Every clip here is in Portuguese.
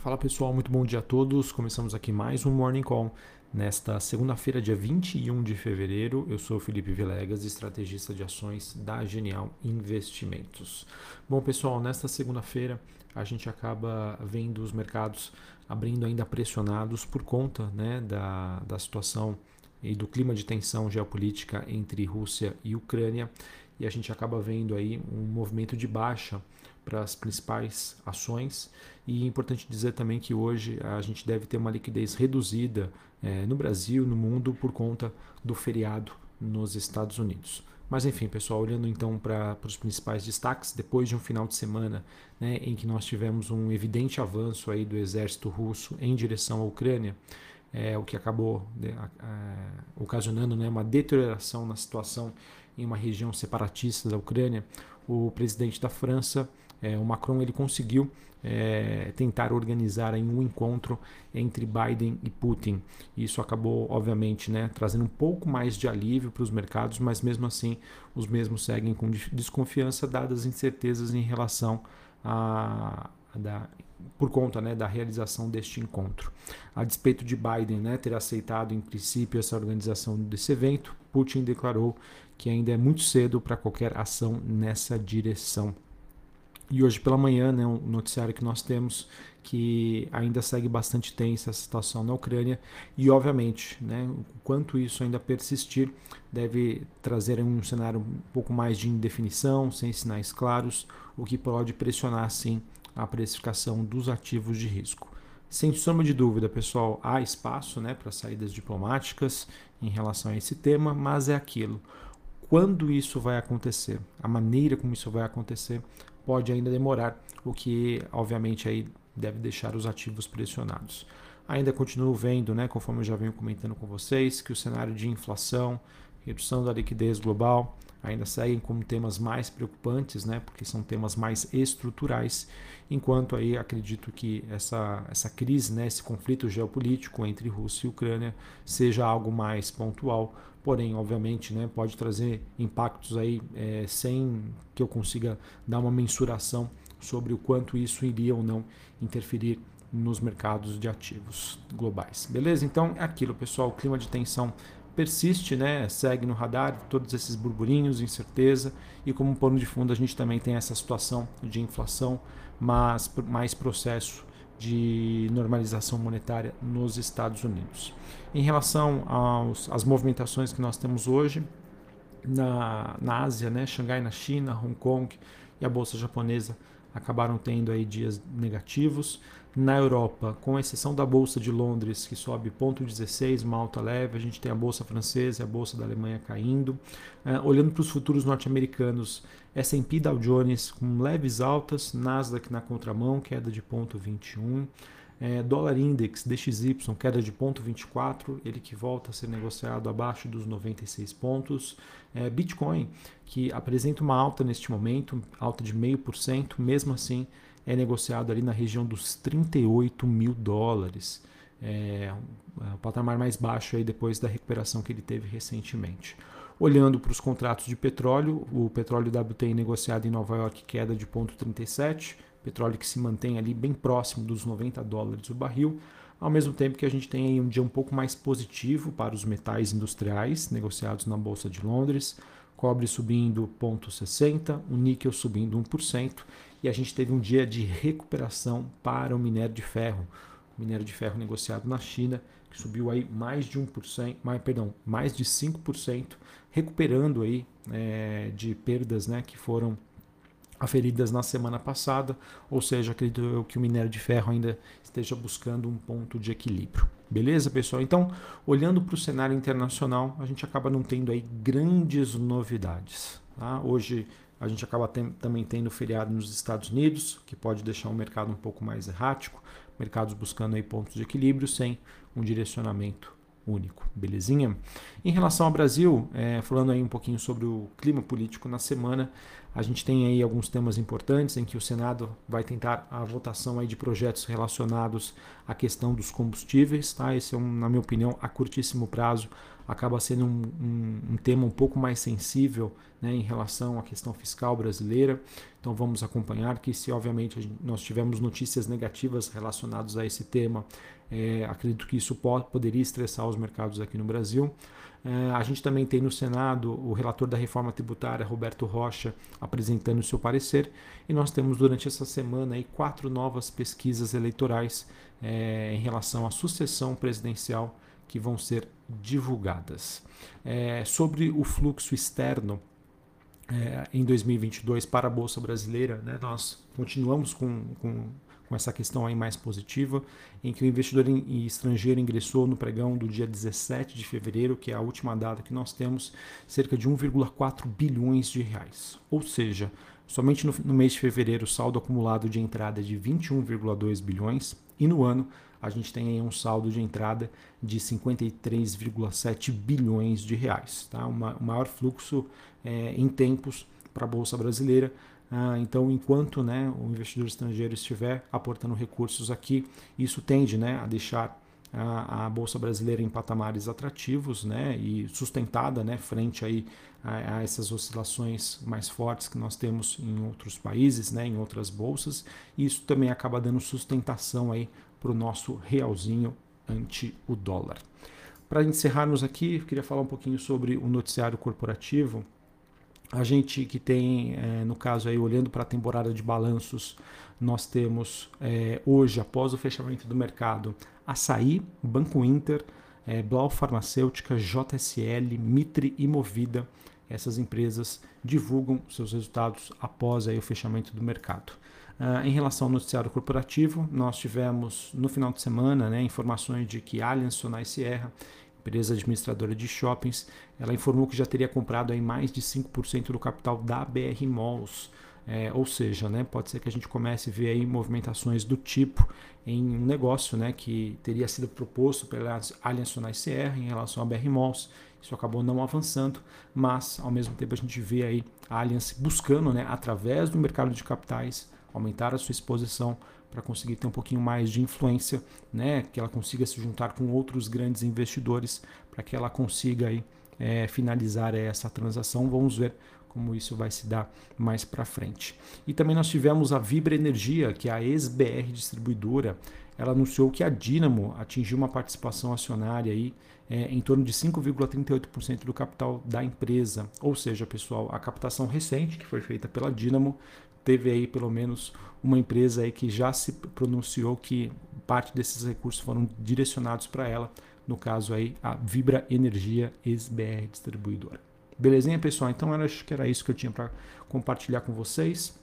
Fala pessoal, muito bom dia a todos. Começamos aqui mais um Morning Call. Nesta segunda-feira, dia 21 de fevereiro, eu sou Felipe Vilegas, estrategista de ações da Genial Investimentos. Bom, pessoal, nesta segunda-feira a gente acaba vendo os mercados abrindo ainda pressionados por conta né, da, da situação e do clima de tensão geopolítica entre Rússia e Ucrânia, e a gente acaba vendo aí um movimento de baixa para as principais ações. E é importante dizer também que hoje a gente deve ter uma liquidez reduzida é, no Brasil, no mundo, por conta do feriado nos Estados Unidos. Mas enfim, pessoal, olhando então para os principais destaques, depois de um final de semana né, em que nós tivemos um evidente avanço aí do exército russo em direção à Ucrânia, é, o que acabou né, ocasionando né, uma deterioração na situação em uma região separatista da Ucrânia, o presidente da França, é, o Macron, ele conseguiu é, tentar organizar aí um encontro entre Biden e Putin. Isso acabou, obviamente, né, trazendo um pouco mais de alívio para os mercados, mas mesmo assim os mesmos seguem com desconfiança, dadas incertezas em relação a, a da, por conta né, da realização deste encontro. A despeito de Biden né, ter aceitado em princípio essa organização desse evento, Putin declarou que ainda é muito cedo para qualquer ação nessa direção. E hoje pela manhã, né, um noticiário que nós temos que ainda segue bastante tensa a situação na Ucrânia e, obviamente, né, quanto isso ainda persistir deve trazer um cenário um pouco mais de indefinição, sem sinais claros, o que pode pressionar, sim, a precificação dos ativos de risco. Sem sombra de dúvida, pessoal, há espaço né, para saídas diplomáticas em relação a esse tema, mas é aquilo. Quando isso vai acontecer, a maneira como isso vai acontecer, pode ainda demorar, o que obviamente aí deve deixar os ativos pressionados. Ainda continuo vendo, né, conforme eu já venho comentando com vocês, que o cenário de inflação, redução da liquidez global, ainda seguem como temas mais preocupantes, né, porque são temas mais estruturais, enquanto aí acredito que essa, essa crise, né, esse conflito geopolítico entre Rússia e Ucrânia seja algo mais pontual, porém, obviamente, né, pode trazer impactos aí é, sem que eu consiga dar uma mensuração sobre o quanto isso iria ou não interferir nos mercados de ativos globais. Beleza? Então é aquilo, pessoal. O clima de tensão persiste, né? segue no radar, todos esses burburinhos, incerteza, e como pano de fundo a gente também tem essa situação de inflação, mas mais processo de normalização monetária nos Estados Unidos. Em relação aos, às movimentações que nós temos hoje, na, na Ásia, né? Xangai na China, Hong Kong e a bolsa japonesa acabaram tendo aí dias negativos. Na Europa, com exceção da Bolsa de Londres, que sobe 0,16, uma alta leve, a gente tem a Bolsa Francesa e a Bolsa da Alemanha caindo. Uh, olhando para os futuros norte-americanos, S&P Dow Jones com leves altas, Nasdaq na contramão, queda de 0,21. É, dólar Index DXY, queda de 0,24, ele que volta a ser negociado abaixo dos 96 pontos. É, Bitcoin, que apresenta uma alta neste momento, alta de 0,5%, mesmo assim é negociado ali na região dos 38 mil dólares. É, é o patamar mais baixo aí depois da recuperação que ele teve recentemente. Olhando para os contratos de petróleo, o petróleo WTI negociado em Nova York queda de 0,37 petróleo que se mantém ali bem próximo dos 90 dólares o barril, ao mesmo tempo que a gente tem aí um dia um pouco mais positivo para os metais industriais negociados na Bolsa de Londres, cobre subindo 0,60, o níquel subindo 1%, e a gente teve um dia de recuperação para o minério de ferro, o minério de ferro negociado na China, que subiu aí mais de 1%, mais, perdão, mais de 5%, recuperando aí é, de perdas né, que foram aferidas na semana passada, ou seja, acredito eu que o minério de ferro ainda esteja buscando um ponto de equilíbrio. Beleza, pessoal? Então, olhando para o cenário internacional, a gente acaba não tendo aí grandes novidades. Tá? Hoje a gente acaba tem, também tendo feriado nos Estados Unidos, que pode deixar o mercado um pouco mais errático, mercados buscando aí pontos de equilíbrio sem um direcionamento único, belezinha? Em relação ao Brasil, é, falando aí um pouquinho sobre o clima político na semana, A gente tem aí alguns temas importantes em que o Senado vai tentar a votação aí de projetos relacionados à questão dos combustíveis. Tá? Esse é, um, na minha opinião, a curtíssimo prazo acaba sendo um, um, um tema um pouco mais sensível né, em relação à questão fiscal brasileira. Então vamos acompanhar que se obviamente nós tivermos notícias negativas relacionadas a esse tema, é, acredito que isso pode, poderia estressar os mercados aqui no Brasil. É, a gente também tem no Senado o relator da reforma tributária, Roberto Rocha, apresentando o seu parecer. E nós temos durante essa semana aí, quatro novas pesquisas eleitorais é, em relação à sucessão presidencial que vão ser divulgadas. É, sobre o fluxo externo é, em 2022 para a Bolsa Brasileira, né, nós continuamos com, com, com, essa questão aí mais positiva, em que o investidor estrangeiro ingressou no pregão do dia 17 de fevereiro, que é a última data que nós temos, cerca de 1,4 bilhões de reais. Ou seja, somente no, mês de fevereiro o saldo acumulado de entrada é de 21,2 bilhões e no ano a gente tem aí um saldo de entrada de 53,7 bilhões de reais, tá? Uma, o maior fluxo é, em tempos para a Bolsa Brasileira. Ah, então, enquanto né, o investidor estrangeiro estiver aportando recursos aqui, isso tende né, a deixar a, a, Bolsa Brasileira em patamares atrativos né, e sustentada né, frente aí a, a, essas oscilações mais fortes que nós temos em outros países, né, em outras bolsas. Isso também acaba dando sustentação para o nosso realzinho ante o dólar. Para encerrarmos aqui, eu queria falar um pouquinho sobre o noticiário corporativo. A gente que tem, é, no caso aí, olhando para a temporada de balanços, nós temos é, hoje, após o fechamento do mercado, Açaí, Banco Inter, é, Blau Farmacêutica, JSL, Mitre e Movida. Essas empresas divulgam seus resultados após aí, o fechamento do mercado. Uh, em relação ao noticiário corporativo, nós tivemos no final de semana né, informações de que Allianz Sonai Sierra, empresa administradora de shoppings, ela informou que já teria comprado aí mais de 5% do capital da BR Malls. É, ou seja, né, pode ser que a gente comece a ver aí movimentações do tipo em um negócio né, que teria sido proposto pela Allianz Sierra em relação à BR Malls. Isso acabou não avançando, mas ao mesmo tempo a gente vê aí a Allianz buscando, né, através do mercado de capitais, aumentar a sua exposição para conseguir ter um pouquinho mais de influência, né? que ela consiga se juntar com outros grandes investidores para que ela consiga aí, é, finalizar essa transação. Vamos ver como isso vai se dar mais para frente. E também nós tivemos a Vibra Energia, que é a ex-BR distribuidora, ela anunciou que a Dynamo atingiu uma participação acionária aí, é, em torno de 5,38% do capital da empresa. Ou seja, pessoal, a captação recente que foi feita pela Dynamo teve aí pelo menos uma empresa aí que já se pronunciou que parte desses recursos foram direcionados para ela, no caso aí a Vibra Energia ex-BR Distribuidora. Belezinha, pessoal? Então acho que era isso que eu tinha para compartilhar com vocês.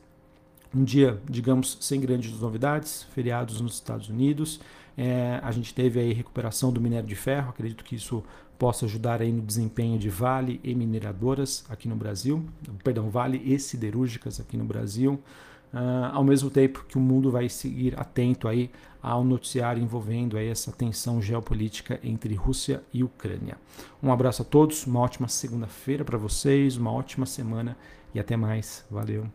Um dia, digamos, sem grandes novidades, feriados nos Estados Unidos. É, a gente teve aí recuperação do minério de ferro, acredito que isso possa ajudar aí no desempenho de Vale e mineradoras aqui no Brasil, perdão, Vale e siderúrgicas aqui no Brasil. Uh, ao mesmo tempo que o mundo vai seguir atento aí ao noticiário envolvendo aí essa tensão geopolítica entre Rússia e Ucrânia. Um abraço a todos, uma ótima segunda-feira para vocês, uma ótima semana e até mais. Valeu.